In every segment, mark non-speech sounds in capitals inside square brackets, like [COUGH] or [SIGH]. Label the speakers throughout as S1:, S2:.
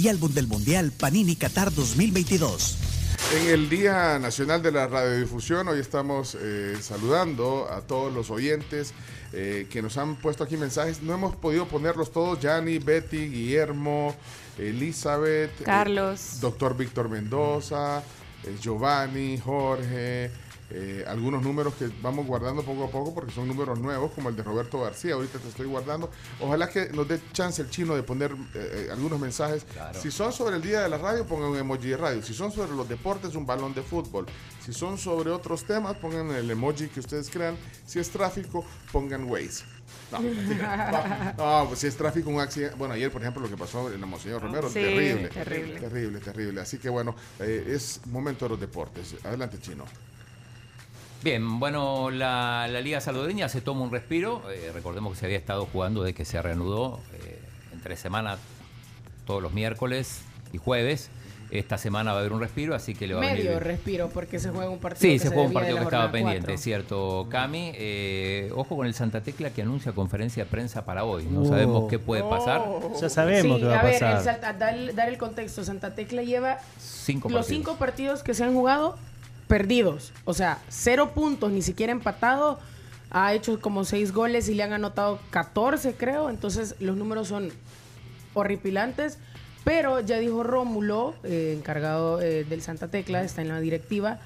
S1: y Álbum del Mundial Panini Qatar 2022.
S2: En el Día Nacional de la Radiodifusión, hoy estamos eh, saludando a todos los oyentes eh, que nos han puesto aquí mensajes. No hemos podido ponerlos todos. Yanni, Betty, Guillermo, Elizabeth, eh,
S3: Carlos.
S2: doctor Víctor Mendoza, eh, Giovanni, Jorge. Eh, algunos números que vamos guardando poco a poco porque son números nuevos, como el de Roberto García. Ahorita te estoy guardando. Ojalá que nos dé chance el chino de poner eh, eh, algunos mensajes. Si son sobre el día de la radio, pongan un emoji de radio. Si son sobre los deportes, un balón de fútbol. Si son sobre otros temas, pongan el emoji que ustedes crean. Si es tráfico, pongan Waze. No, [LAUGHS] pues si es tráfico, un accidente. Bueno, ayer, por ejemplo, lo que pasó en la Monseñor Romero,
S3: Sí,
S2: terrible,
S3: terrible.
S2: Terrible, terrible. Así que bueno, eh, es momento de los deportes. Adelante, chino.
S4: Bien, bueno, la, la Liga Salvadoreña se toma un respiro. Eh, recordemos que se había estado jugando desde que se reanudó eh, entre semana todos los miércoles y jueves. Esta semana va a haber un respiro, así que le va a
S5: Medio
S4: venir.
S5: respiro porque se juega un partido.
S4: Sí,
S5: que
S4: se juega un partido que estaba pendiente, es cierto, Cami. Eh, ojo con el Santa Tecla que anuncia conferencia de prensa para hoy. No
S6: Oh.
S4: sabemos qué puede pasar.
S6: Ya sabemos
S5: Sí,
S6: qué va a
S5: a ver,
S6: pasar.
S5: el Salta- dar, el- dar el contexto. Santa Tecla lleva
S4: Cinco
S5: los
S4: partidos.
S5: cinco partidos que se han jugado perdidos. O sea, cero puntos, ni siquiera empatado. Ha hecho como seis goles y le han anotado 14, creo. Entonces, los números son horripilantes. Pero ya dijo Rómulo, eh, encargado eh, del Santa Tecla, está en la directiva,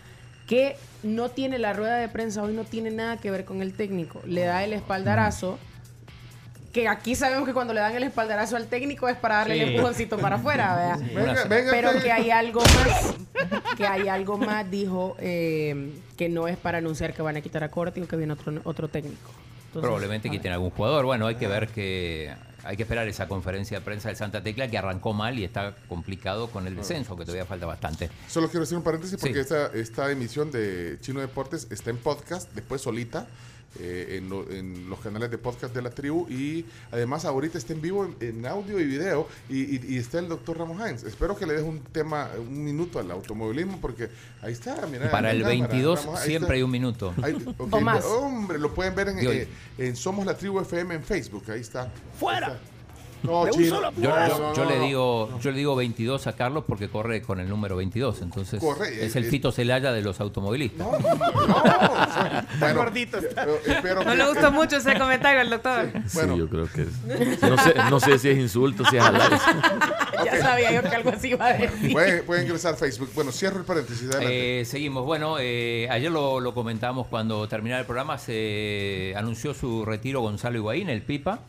S5: que no tiene la rueda de prensa hoy, no tiene nada que ver con el técnico. Le da el espaldarazo. Que aquí sabemos que cuando le dan el espaldarazo al técnico es para darle el empujoncito para afuera, ¿verdad?
S2: Venga, venga,
S5: Pero que hay algo más, que hay algo más, dijo, eh, que no es para anunciar que van a quitar a Corti o que viene otro, otro técnico. Entonces,
S4: Probablemente quiten algún jugador. Bueno, hay que ver que hay que esperar esa conferencia de prensa del Santa Tecla que arrancó mal y está complicado con el descenso, que todavía falta bastante.
S2: Solo quiero hacer un paréntesis porque
S4: Sí.
S2: esta, esta emisión de Chino Deportes está en podcast, después solita. eh, en, lo- en los canales de podcast de la tribu y además ahorita está en vivo en, en audio y video y, y- y está el doctor Ramos Hines. Espero que le deje un tema, un minuto al automovilismo porque ahí está, mira.
S4: Para el
S2: la cámara,
S4: 22
S2: Ramos, ahí
S4: siempre
S2: está.
S4: hay un minuto.
S2: Ahí- [LAUGHS] ok,
S5: O más.
S2: Hombre, lo pueden ver en, eh, en Somos la Tribu FM en Facebook. Ahí está.
S6: ¡Fuera!
S2: No, chino.
S4: Yo, yo- yo le digo, yo le digo 22 a Carlos porque corre con el número 22, entonces
S2: Corre,
S4: es el
S2: eh.
S4: Fito Celaya de los automovilistas.
S2: No, no, bueno,
S6: gordito
S3: No
S2: que-
S3: le gustó mucho ese comentario al doctor.
S2: Bueno.
S7: Sí, yo creo que es. [LAUGHS] No sé, no sé si es insulto, si es halago. [LAUGHS]
S5: Ya sabía yo que algo así iba a decir.
S2: Pueden, pueden ingresar a Facebook. Bueno, cierro el paréntesis.
S4: Eh, seguimos. Bueno, eh, ayer lo, lo comentamos cuando terminara el programa. Se anunció su retiro Gonzalo Higuaín, el Pipa.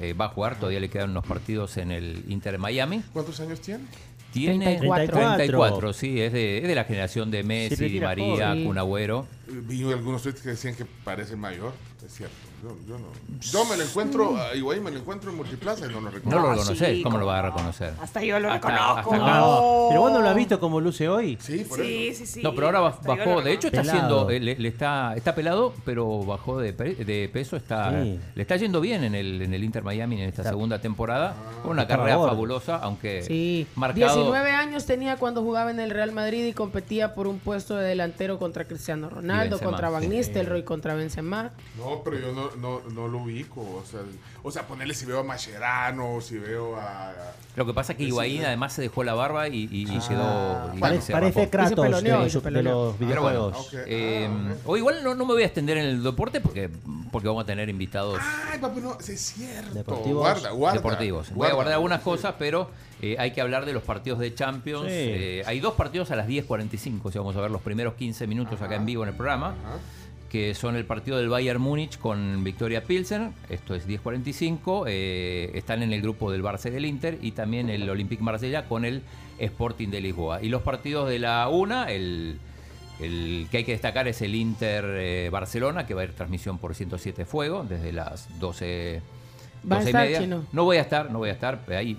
S4: Eh, va a jugar, todavía le quedan unos partidos en el Inter Miami.
S2: ¿Cuántos años tiene?
S4: Tiene
S5: 34.
S4: 34, sí, es de, es de la generación de Messi, Di María. Kun Agüero.
S2: Eh, Vi algunos tweets que decían que parece mayor. Es cierto. Yo, yo no. Yo me lo encuentro, a Higuaín me lo encuentro en Multiplaza y no lo recuerdo.
S4: No lo
S5: Ah,
S4: reconoces,
S5: sí,
S4: ¿cómo lo vas a
S5: no.
S4: reconocer?
S5: Hasta yo lo
S4: Hasta-
S5: reconozco.
S4: hasta acá.
S6: No, pero vos no lo has visto como luce hoy.
S2: Sí, por
S3: Sí,
S2: eso.
S3: sí, sí.
S4: No, pero ahora
S3: Hasta yo
S4: bajó, de hecho está
S6: Pelado.
S4: haciendo, eh, le, le está, está pelado, pero bajó de, pe- de peso, está,
S6: Sí.
S4: le está yendo bien en el, en el Inter Miami en esta
S6: Está-
S4: segunda temporada, con una
S6: Está
S4: carrera fabulosa, aunque
S5: Sí,
S4: marcado
S5: 19 años tenía cuando jugaba en el Real Madrid y competía por un puesto de delantero contra Cristiano Ronaldo,
S4: Benzema,
S5: contra Van
S4: sí.
S5: Nistelrooy, contra Benzema.
S2: No, pero yo no, no, no lo ubico. O sea, o sea, ponerle si veo a Mascherano, si veo a.
S4: Lo que pasa es que Higuaín además se dejó la barba y, y- y
S2: Ah.
S4: quedó... y
S6: parece
S4: rapó.
S6: Kratos de,
S5: se
S6: de los
S2: ok.
S4: Eh,
S2: Ah,
S4: o igual no, no me voy a extender en el deporte porque, porque vamos a tener invitados
S2: Ay, papi, no, es cierto.
S6: Deportivos.
S2: Guarda, guarda.
S4: deportivos. Voy a
S2: guarda.
S4: guardar algunas cosas, pero eh, hay que hablar de los partidos de Champions.
S6: Sí.
S4: Eh, hay dos partidos a las 10.45, o sea, vamos a ver los primeros 15 minutos acá en vivo en el programa,
S2: Ajá.
S4: Que son el partido del Bayern Múnich con Victoria Pilsen, esto es 10.45, eh, están en el grupo del Barça y del Inter, y también el Olympique Marsella con el Sporting de Lisboa. Y los partidos de la una, el... El que hay que destacar es el Inter eh, Barcelona, que va a ir transmisión por 107 Fuego desde las 12,
S5: Va a
S4: 12 y media.
S5: Chino.
S4: No voy a estar, no voy a estar. Ahí,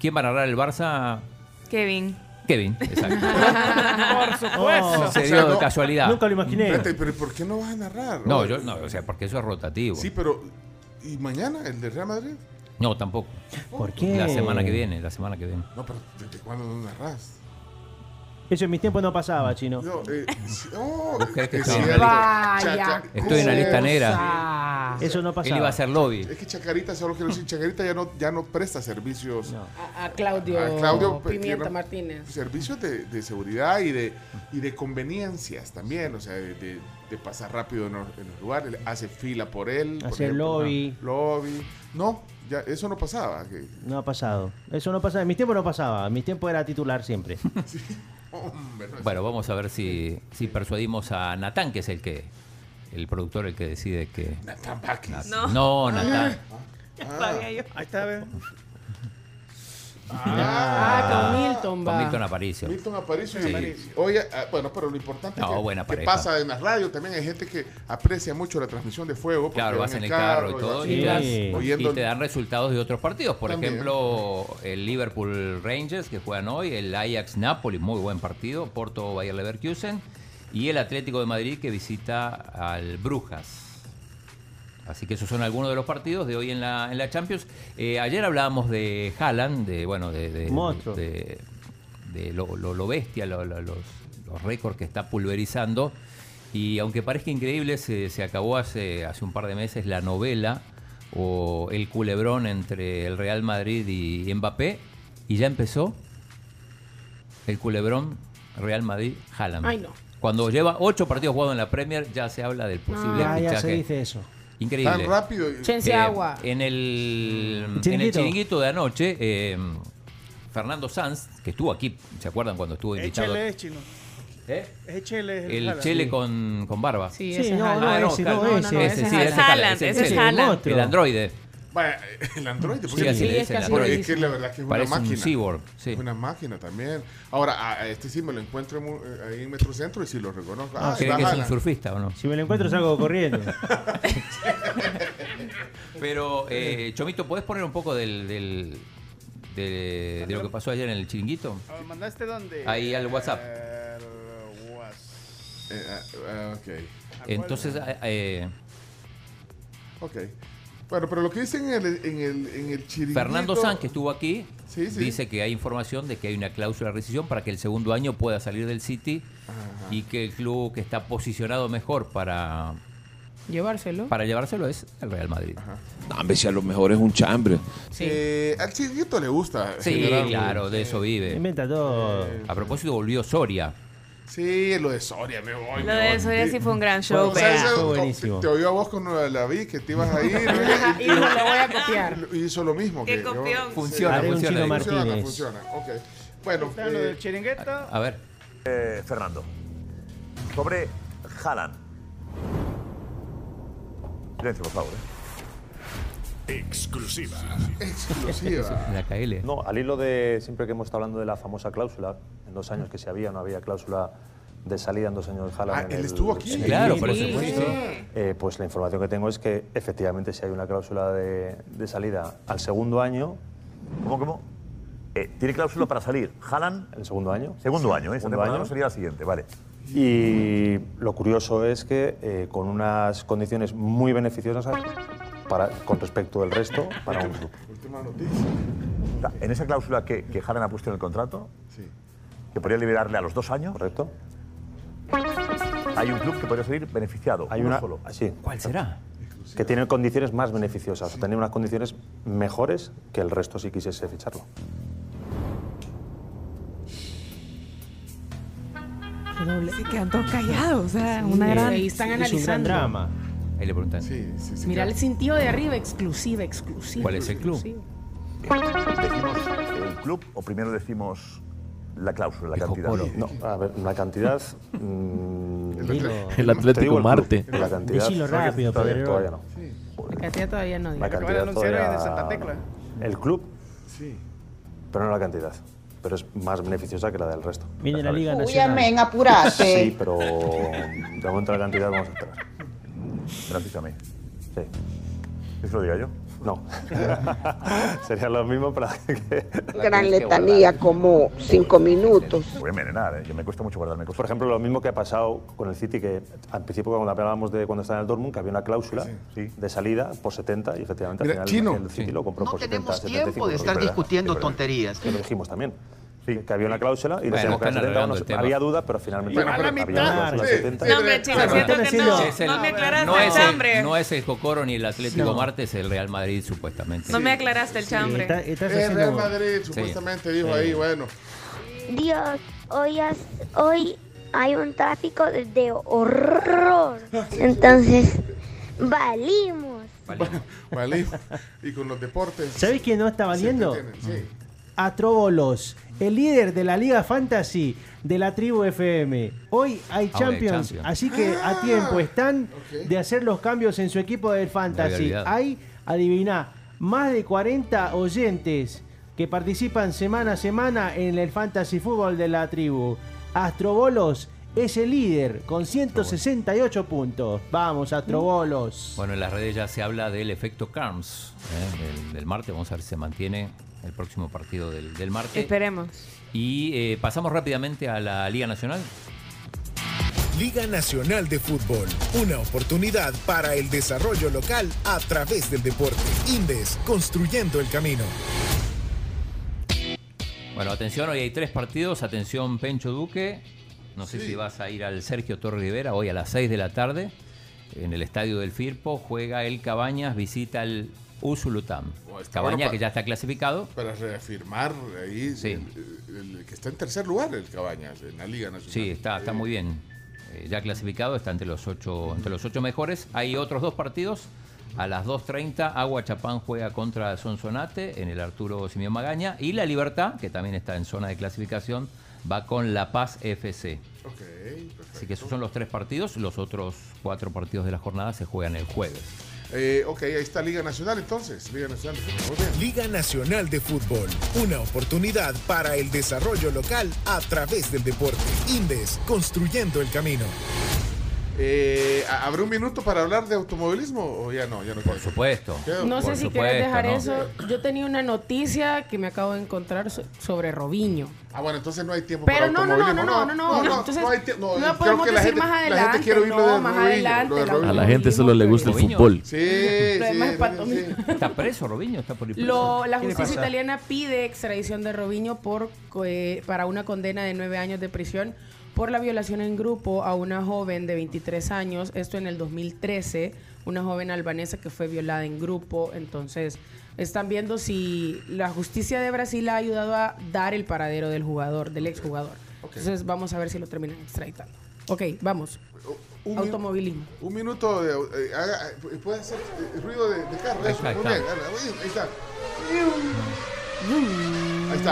S4: ¿Quién va a narrar el Barça?
S3: Kevin.
S4: Kevin, exacto. [LAUGHS]
S3: Por supuesto.
S4: Se
S2: O
S4: dio de
S2: no-
S4: casualidad.
S6: Nunca lo imaginé.
S2: Espérate, pero ¿por qué no vas a narrar?
S4: No, yo no, o sea, porque eso es rotativo.
S2: Sí, pero ¿y mañana el de Real Madrid?
S4: No, tampoco.
S6: ¿Por qué?
S4: La semana que viene, la semana que viene.
S2: No, pero ¿desde cuándo no narras?
S6: Eso en mis tiempos no pasaba, chino.
S2: No, eh, oh,
S4: ¿Vos crees que
S2: es
S4: estoy en
S2: cierto.
S5: Vaya
S4: Estoy en la lista negra.
S6: Eso no
S4: Él
S6: pasaba.
S4: iba a hacer lobby.
S2: Es que Chacarita, solo quiero decir, Chacarita ya no, ya no presta servicios.
S6: No.
S5: A, a Claudio,
S2: A Claudio pues,
S5: Pimienta Martínez.
S2: Servicios de, de seguridad y de, y de conveniencias también, o sea, de, de- de pasar rápido en los, en los lugares, hace fila por él. por
S6: Hacer
S2: ejemplo,
S6: lobby.
S2: ah, Lobby. No, ya, eso no pasaba.
S6: No ha pasado. Eso no pasaba. En mis tiempos no pasaba. En mis tiempos era titular siempre. [LAUGHS]
S2: hombre, no
S4: Bueno, vamos a ver si, si persuadimos a Natán, que es el que el productor el que decide que.
S2: Nathan Bakis.
S3: No.
S4: No, Natán.
S3: Sabía yo.
S8: Ahí está, ve.
S5: Ah, con Milton va.
S4: Con Milton Aparicio.
S2: Milton Aparicio.
S4: Sí.
S2: y- Oye, ah, bueno, pero lo importante
S4: No,
S2: es que,
S4: buena
S2: que
S4: pareja.
S2: pasa en la radio. También hay gente que aprecia mucho la transmisión de fuego. porque
S4: Claro,
S2: va
S4: vas en el carro y todo
S2: vas
S4: y,
S6: Sí.
S4: das-
S2: oyendo
S4: y te dan resultados de otros partidos. Por
S2: También.
S4: ejemplo, el Liverpool Rangers que juegan hoy, el Ajax Napoli, muy buen partido, Porto Bayer Leverkusen y el Atlético de Madrid que visita al Brujas. Así que esos son algunos de los partidos de hoy en la, en la Champions. Eh, ayer hablábamos de Haaland, de bueno, de, de-
S6: Monstruo.
S4: de- de lo, lo- lo bestia, lo- lo- los, los récords que está pulverizando. Y aunque parezca increíble, se, se acabó hace, hace un par de meses la novela o el culebrón entre el Real Madrid y Mbappé. Y ya empezó el culebrón Real Madrid-Haaland.
S5: Ay, no.
S4: Cuando lleva ocho partidos jugados en la Premier, ya se habla del posible
S6: Ya, ya se dice eso.
S4: Increíble.
S2: tan rápido.
S4: Eh,
S5: agua.
S4: En el, en el
S6: Chiringuito.
S4: chiringuito de anoche, eh, Fernando Sanz, que estuvo aquí, ¿se acuerdan cuando estuvo
S8: Es
S4: invitado?
S8: Es chino.
S4: ¿Eh?
S8: Es Chele. es
S4: El
S8: Haaland.
S4: Chele con, con barba.
S3: Sí, ese es
S6: no,
S3: Haaland.
S6: no,
S4: Ah, no,
S6: ese,
S4: claro.
S6: no,
S3: No,
S6: ese.
S3: no,
S4: Ese
S3: ese
S4: sí,
S3: es
S4: ese
S3: Haaland,
S4: Haaland,
S3: ese
S4: ese
S3: es
S4: es
S3: Haaland.
S6: monstruo.
S4: El androide.
S2: Vaya, [LAUGHS] el Android. porque-
S4: Sí, así
S5: Sí,
S4: le
S5: es
S4: dicen, androide.
S2: es que la verdad que es una máquina.
S4: un cyborg. Sí.
S2: Es una máquina también. Ahora, a, a este sí me lo encuentro eh, ahí en Metrocentro y sí lo reconozco. Ah,
S4: ¿Cree
S2: está
S4: que es un surfista o no?
S6: Si me lo encuentro salgo corriendo. [LAUGHS]
S4: Pero, eh, Chomito, ¿puedes poner un poco del, del- de, de lo que pasó ayer en el chiringuito?
S8: Ah, ¿Mandaste dónde?
S4: Ahí al WhatsApp.
S8: El WhatsApp.
S2: Eh, ah, ah, ok.
S4: Entonces, eh, eh,
S2: Ok. Bueno, pero lo que dicen en el, en el, en el chiringuito...
S4: Fernando Sanz, que estuvo aquí,
S2: Sí, sí.
S4: dice que hay información de que hay una cláusula de rescisión para que el segundo año pueda salir del City y que el club que está posicionado mejor para,
S5: Llevárselo.
S4: para llevárselo es el Real Madrid.
S7: No, hombre, si a lo mejor es un chambre.
S5: Sí.
S2: Eh, al chiringuito le gusta.
S4: Sí,
S2: generar-
S4: claro, de eso vive.
S6: Inventa todo.
S4: A propósito, volvió Soria.
S2: Sí, lo de Soria, me voy.
S3: Lo
S2: me
S3: de
S2: voy.
S3: Soria sí fue un gran show,
S2: O sea,
S3: vea.
S2: ese-
S6: Fue buenísimo.
S2: Te oyó a vos cuando la vi que te ibas a ir. [LAUGHS]
S5: y no lo voy a copiar. [LAUGHS]
S2: Y hizo lo mismo.
S3: Qué
S2: que yo-
S3: copión.
S4: Funciona, funciona.
S2: Funciona, funciona. Ok. Bueno,
S8: Está lo
S2: eh,
S8: del chiringuito.
S4: A ver,
S9: Eh, Fernando, sobre Haaland. Silencio, por favor. ¿eh?
S10: Exclusiva.
S2: exclusiva. [LAUGHS]
S4: la KL.
S11: No, al hilo de siempre que hemos estado hablando de la famosa cláusula, en dos años que se había, no había cláusula de salida en dos años de Haaland.
S2: Ah,
S11: en
S2: él
S11: el-
S2: estuvo aquí.
S11: el
S4: Claro, por
S5: Sí,
S4: supuesto.
S5: sí.
S11: Eh, pues la información que tengo es que efectivamente si hay una cláusula de, de salida al segundo año,
S9: ¿Cómo, cómo? Eh, ¿Tiene cláusula para salir? Haaland,
S11: el segundo año.
S9: segundo año, ¿eh?
S11: Segundo año.
S9: no sería la siguiente, vale.
S11: Y lo curioso es que eh, con unas condiciones muy beneficiosas para, con respecto del resto para un club.
S2: Última noticia.
S9: En esa cláusula que, que ha puesto en el contrato,
S2: Sí.
S9: que podría liberarle a los dos años,
S11: ¿Correcto?
S9: hay un club que podría salir beneficiado.
S11: Hay
S9: uno
S11: una,
S9: solo.
S11: sí,
S4: ¿Cuál será?
S11: que tiene condiciones más beneficiosas, o tener unas condiciones mejores que el resto si quisiese ficharlo.
S3: Se quedan todos callados, o sea, una
S5: Sí,
S3: gran...
S5: ahí están
S6: Es un gran
S5: analizando.
S6: drama.
S4: Ahí le preguntan.
S2: Sí, sí, sí.
S5: Mira
S2: claro.
S5: el sentido de arriba, exclusiva, exclusiva.
S4: ¿Cuál es el club?
S5: exclusiva.
S9: ¿Decimos el club o primero decimos la cláusula, la
S4: Dijo
S9: cantidad?
S11: No, a ver, la cantidad. mm,
S2: El
S7: Atlético
S11: club,
S7: Marte.
S11: La cantidad.
S6: Rápido,
S11: todavía,
S6: Pedro.
S11: todavía no.
S5: La cantidad todavía no.
S11: La
S5: digo.
S11: Cantidad todavía
S8: de Santa
S11: no. El club,
S2: Sí.
S11: pero no la cantidad. Pero es más beneficiosa que la del resto.
S6: Viene la. Liga
S12: Uy,
S6: Nacional.
S12: amén, apurate.
S11: Sí, pero de momento la cantidad vamos a esperar.
S9: Gracias a mí.
S11: Sí.
S9: ¿Qué se lo diga yo?
S11: No. [LAUGHS] Sería lo mismo para que...
S12: Gran letanía, como cinco minutos.
S9: Voy a envenenar, ¿eh? Yo me cuesta mucho guardarme cosas.
S11: Por ejemplo, lo mismo que ha pasado con el City, que al principio cuando hablábamos de cuando estaba en el Dortmund, que había una cláusula de salida por 70 y efectivamente
S2: Mira,
S11: al
S2: Chino.
S11: final el City
S2: Sí.
S11: lo compró
S13: No
S11: por 70,
S13: tenemos
S11: 75.
S13: tiempo de
S11: Es
S13: estar discutiendo tonterías.
S11: Que lo dijimos también. Que había una cláusula y
S4: Bueno,
S11: decíamos que era
S4: están
S11: 70 o no
S4: arreglando
S11: sé.
S4: el tema.
S11: Había duda, pero finalmente
S4: Bueno, pero
S11: había
S4: a
S11: una
S4: mitad.
S11: cláusula
S4: Sí.
S11: 70.
S4: No,
S14: hombre, chicos,
S11: Bueno,
S14: siento que no.
S4: Es el-
S14: No me aclaraste
S4: no
S14: el
S4: es el,
S14: chambre.
S4: no es el Cocoro ni el Atlético
S2: No.
S4: Martes, el Real Madrid supuestamente.
S14: No me aclaraste el chambre.
S6: está-
S2: El Real Madrid,
S4: Sí.
S2: supuestamente dijo
S4: Sí.
S2: ahí, bueno.
S15: Dios, hoy, has- hoy hay un tráfico de, de horror. Entonces, valimos.
S2: Vale. [LAUGHS] Y con los deportes.
S6: ¿Sabés quién no está valiendo?
S2: Sí.
S6: Atrobolos, el líder de la Liga Fantasy de la tribu FM. Hoy hay
S4: Ah,
S6: Champions,
S4: Champions.
S6: así que a tiempo están de hacer los cambios en su equipo del Fantasy. Hay, adivina, más de 40 oyentes que participan semana a semana en el Fantasy Fútbol de la tribu. Astrobolos es el líder con 168 puntos. Vamos, Astrobolos.
S4: Bueno, en las redes ya se habla del efecto Carms ¿eh? del, del martes. Vamos a ver si se mantiene el próximo partido del, del martes.
S14: Esperemos.
S4: Y eh, pasamos rápidamente a la Liga Nacional.
S16: Liga Nacional de Fútbol, una oportunidad para el desarrollo local a través del deporte. Indes, construyendo el camino.
S4: Bueno, atención, hoy hay tres partidos. Atención, Pencho Duque. No sé
S2: Sí.
S4: si vas a ir al Sergio Torre Rivera hoy a las 6 de la tarde. En el estadio del Firpo juega el Cabañas, visita el Usulutam.
S2: Oh,
S4: Cabaña
S2: bueno
S4: que ya está clasificado.
S2: Para reafirmar ahí
S4: Sí.
S2: el- el- el que está en tercer lugar el Cabañas en la Liga Nacional.
S4: Sí, está, está muy bien. Eh, ya clasificado, está entre los ocho, entre los ocho mejores. Hay otros dos partidos. A las 2.30, Agua Chapán juega contra Sonsonate en el Arturo Simeón Magaña. Y La Libertad, que también está en zona de clasificación, va con La Paz FC. Así que esos son los tres partidos. Los otros cuatro partidos de la jornada se juegan el jueves.
S2: Eh, ok, ahí está Liga Nacional entonces. Liga Nacional de Fútbol.
S16: Liga Nacional de Fútbol, una oportunidad para el desarrollo local a través del deporte. Indes, construyendo el camino.
S2: Eh, ¿Habrá un minuto para hablar de automovilismo o ya no? Ya no
S4: Por supuesto.
S5: No sé si
S4: supuesto,
S5: quieres dejar
S4: ¿no?
S5: eso. Yo tenía una noticia que me acabo de encontrar so- sobre Robinho.
S2: Ah, bueno, entonces no hay tiempo
S5: Pero
S2: para
S5: no, no, no,
S2: automovilismo.
S5: no, no, no, no. Entonces,
S2: hay no,
S5: no
S2: creo
S5: podemos
S2: que la
S5: decir
S2: gente-
S5: más
S2: La gente
S5: adelante,
S2: quiere lo
S5: no,
S2: de
S5: más
S2: Robinho,
S5: adelante,
S2: lo de
S5: la-
S2: Robinho.
S7: A la gente solo le gusta el fútbol.
S2: Sí,
S5: Lo
S2: sí,
S5: demás es
S2: sí,
S5: pantomima.
S2: sí.
S4: Está preso, Robinho, está por.
S5: Lo- la
S6: ¿Qué le
S5: justicia italiana pide extradición de Robinho por, eh, para una condena de nueve años de prisión por la violación en grupo a una joven de 23 años. Esto en el 2013, una joven albanesa que fue violada en grupo. Entonces, están viendo si la justicia de Brasil ha ayudado a dar el paradero del jugador, del exjugador. Entonces, vamos a ver si lo terminan extraditando. Ok, vamos.
S2: Un
S5: Automovilismo.
S2: Un minuto de. eh, haga- eh, puede hacer eh, ruido de, de carro.
S4: Ahí
S2: eso,
S4: está, ahí
S2: muy
S4: está.
S2: bien. dale, Ahí está.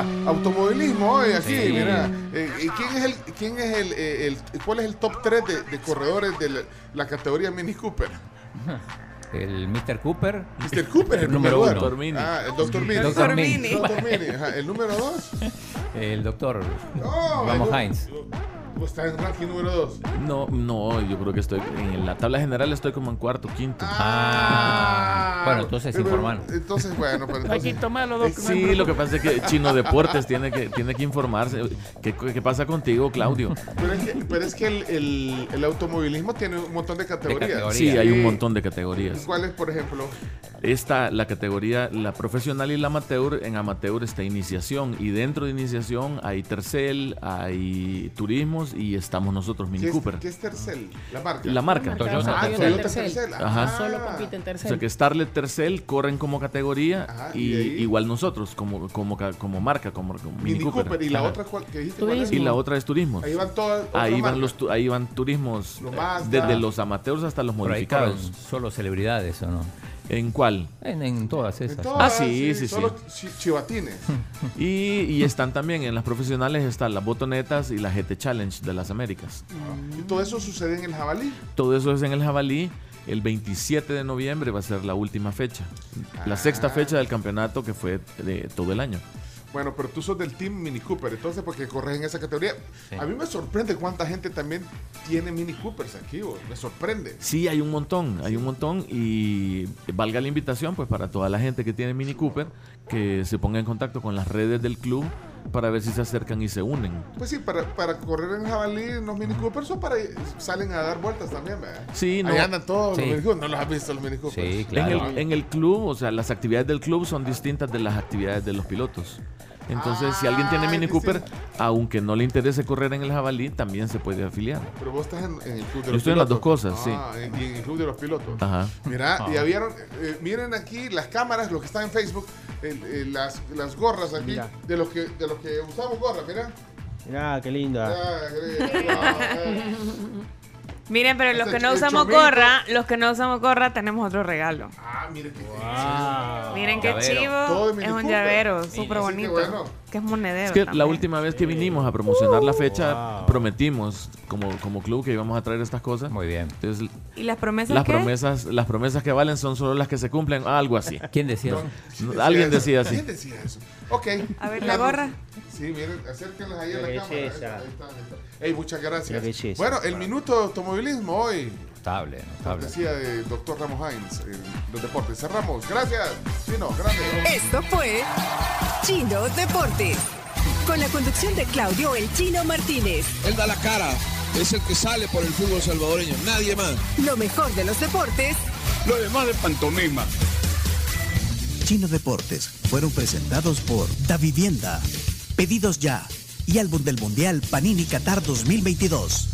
S2: Está. Automovilismo hoy aquí,
S4: Sí.
S2: mira. Eh, ¿y ¿Quién es el, quién es el, eh, el- cuál es el top 3 de, de corredores de la, la categoría Mini Cooper? [LAUGHS]
S4: El Mr. Cooper.
S2: Mr. Cooper, el
S4: número
S2: número
S4: uno.
S7: Doctor Mini.
S2: Ah, el Dr. Mini.
S4: Dr. Mini.
S2: Dr. Mini, ajá. El número 2.
S4: El doctor
S2: No,
S4: Vamos
S2: el-
S4: Heinz.
S2: Pues está en ranking número 2.
S7: No, no, yo creo que estoy en la tabla general estoy como en cuarto, quinto.
S4: Ah, bueno, entonces
S2: Pero-
S4: informan.
S2: Entonces, bueno, pero
S8: Hay
S2: entonces.
S8: que tomarlo, doctor.
S7: Sí, lo que pasa es que Chino Deportes tiene que, tiene que informarse. ¿Qué, qué pasa contigo, Claudio?
S2: Pero es que, pero es que el, el- el automovilismo tiene un montón de categorías.
S4: categorías.
S7: Sí, hay un montón de categorías.
S2: ¿Cuáles, por ejemplo?
S7: Está la categoría, la profesional y la amateur. En amateur está iniciación y dentro de iniciación hay Tercel, hay turismos y estamos nosotros, Mini
S2: ¿Qué es,
S7: Cooper.
S2: qué es Tercel? La marca.
S7: La marca.
S4: Toyota
S2: Ah,
S4: Tercel.
S2: Toyota
S5: Tercel.
S2: Tercel.
S7: Ajá.
S2: Ah.
S5: Solo compite en
S7: O sea que Starlet Tercel corren como categoría
S2: Ajá,
S7: y, igual nosotros como, como, como marca, como, como Mini,
S2: Mini
S7: Cooper.
S2: Cooper. ¿Y la
S7: Ajá.
S2: otra cuál que dijiste? cuál es?
S5: Turismo.
S7: Y la otra es turismos.
S2: Ahí van todas.
S7: Ahí van, los, ahí van turismos eh, desde los amateurs hasta los modificados.
S4: solo celebridades, ¿o no?
S7: ¿En cuál?
S4: En, en todas
S2: En
S4: esas.
S2: todas,
S7: Ah, sí, sí, sí.
S2: Solo chi- chivatines. [LAUGHS]
S7: Y, y están también en las profesionales están las botonetas y la GT Challenge de las Américas.
S2: y todo eso sucede en el jabalí.
S7: Todo eso es en el jabalí. El 27 de noviembre va a ser la última fecha. La
S2: Ah.
S7: sexta fecha del campeonato que fue de todo el año.
S2: Bueno, pero tú sos del Team Mini Cooper, entonces, porque corres en esa categoría.
S4: Sí.
S2: A mí me sorprende cuánta gente también tiene Mini Coopers aquí, vos. me sorprende.
S7: Sí, hay un montón, hay un montón y valga la invitación pues para toda la gente que tiene Mini Cooper que se ponga en contacto con las redes del club para ver si se acercan y se unen.
S2: Pues sí, para, para correr en jabalí en los Mini Coopers o para salen a dar vueltas también, ¿verdad?
S7: Sí, no.
S2: Ahí andan todos
S7: Sí.
S2: los Mini Coopers. No los has visto los Mini Coopers.
S7: En, el, en el club, o sea, las actividades del club son distintas de las actividades de los pilotos. Entonces, si alguien tiene
S2: Ah,
S7: Mini Cooper, aunque no le interese correr en el jabalí, también se puede afiliar.
S2: Pero vos estás en, en el club de
S7: Yo
S2: los
S7: estoy en las dos
S2: pilotos.
S7: cosas, sí.
S2: Ah, en- y en el club de los pilotos.
S7: Ajá.
S2: Mira,
S7: Ah.
S2: y habían, eh, miren aquí las cámaras, los que están en Facebook, el- el- las, las gorras aquí,
S6: Mira.
S2: de los que de los que usamos gorras, mira.
S6: Mirá, qué linda. [LAUGHS]
S3: Miren, pero los que no usamos gorra, los que no usamos gorra, tenemos otro regalo.
S2: Ah, mire qué
S3: Miren qué chivo. Es un llavero, súper bonito.
S7: bueno.
S3: Que es monedero.
S7: Es que la última vez que vinimos a promocionar la fecha, prometimos como, como club que íbamos a traer estas cosas. Muy
S4: bien.
S7: Entonces,
S3: ¿Y las promesas
S7: las
S3: qué?
S7: promesas, las promesas que valen son solo las que se cumplen, ah, algo así. [LAUGHS]
S4: ¿Quién decía
S7: No, no, Alguien decía así.
S2: ¿Quién decía eso? Ok.
S3: A ver, la gorra.
S2: Sí, miren, acérquenlas ahí a la cámara. Ahí está, ahí está, ahí está. Ey, muchas gracias. Bueno, el minuto de automovilismo hoy.
S4: Notable, notable.
S2: Cortesía de doctor Ramos Hines en los deportes. Cerramos. Gracias. Chino, grande.
S17: Esto fue Chino Deportes. Con la conducción de Claudio El Chino Martínez.
S13: Él da la cara, es el que sale por el fútbol salvadoreño, nadie más.
S17: Lo mejor de los deportes
S13: Lo demás de pantomima.
S1: Chino Deportes fueron presentados por Da Vivienda, Pedidos Ya y Álbum del Mundial Panini Qatar 2022.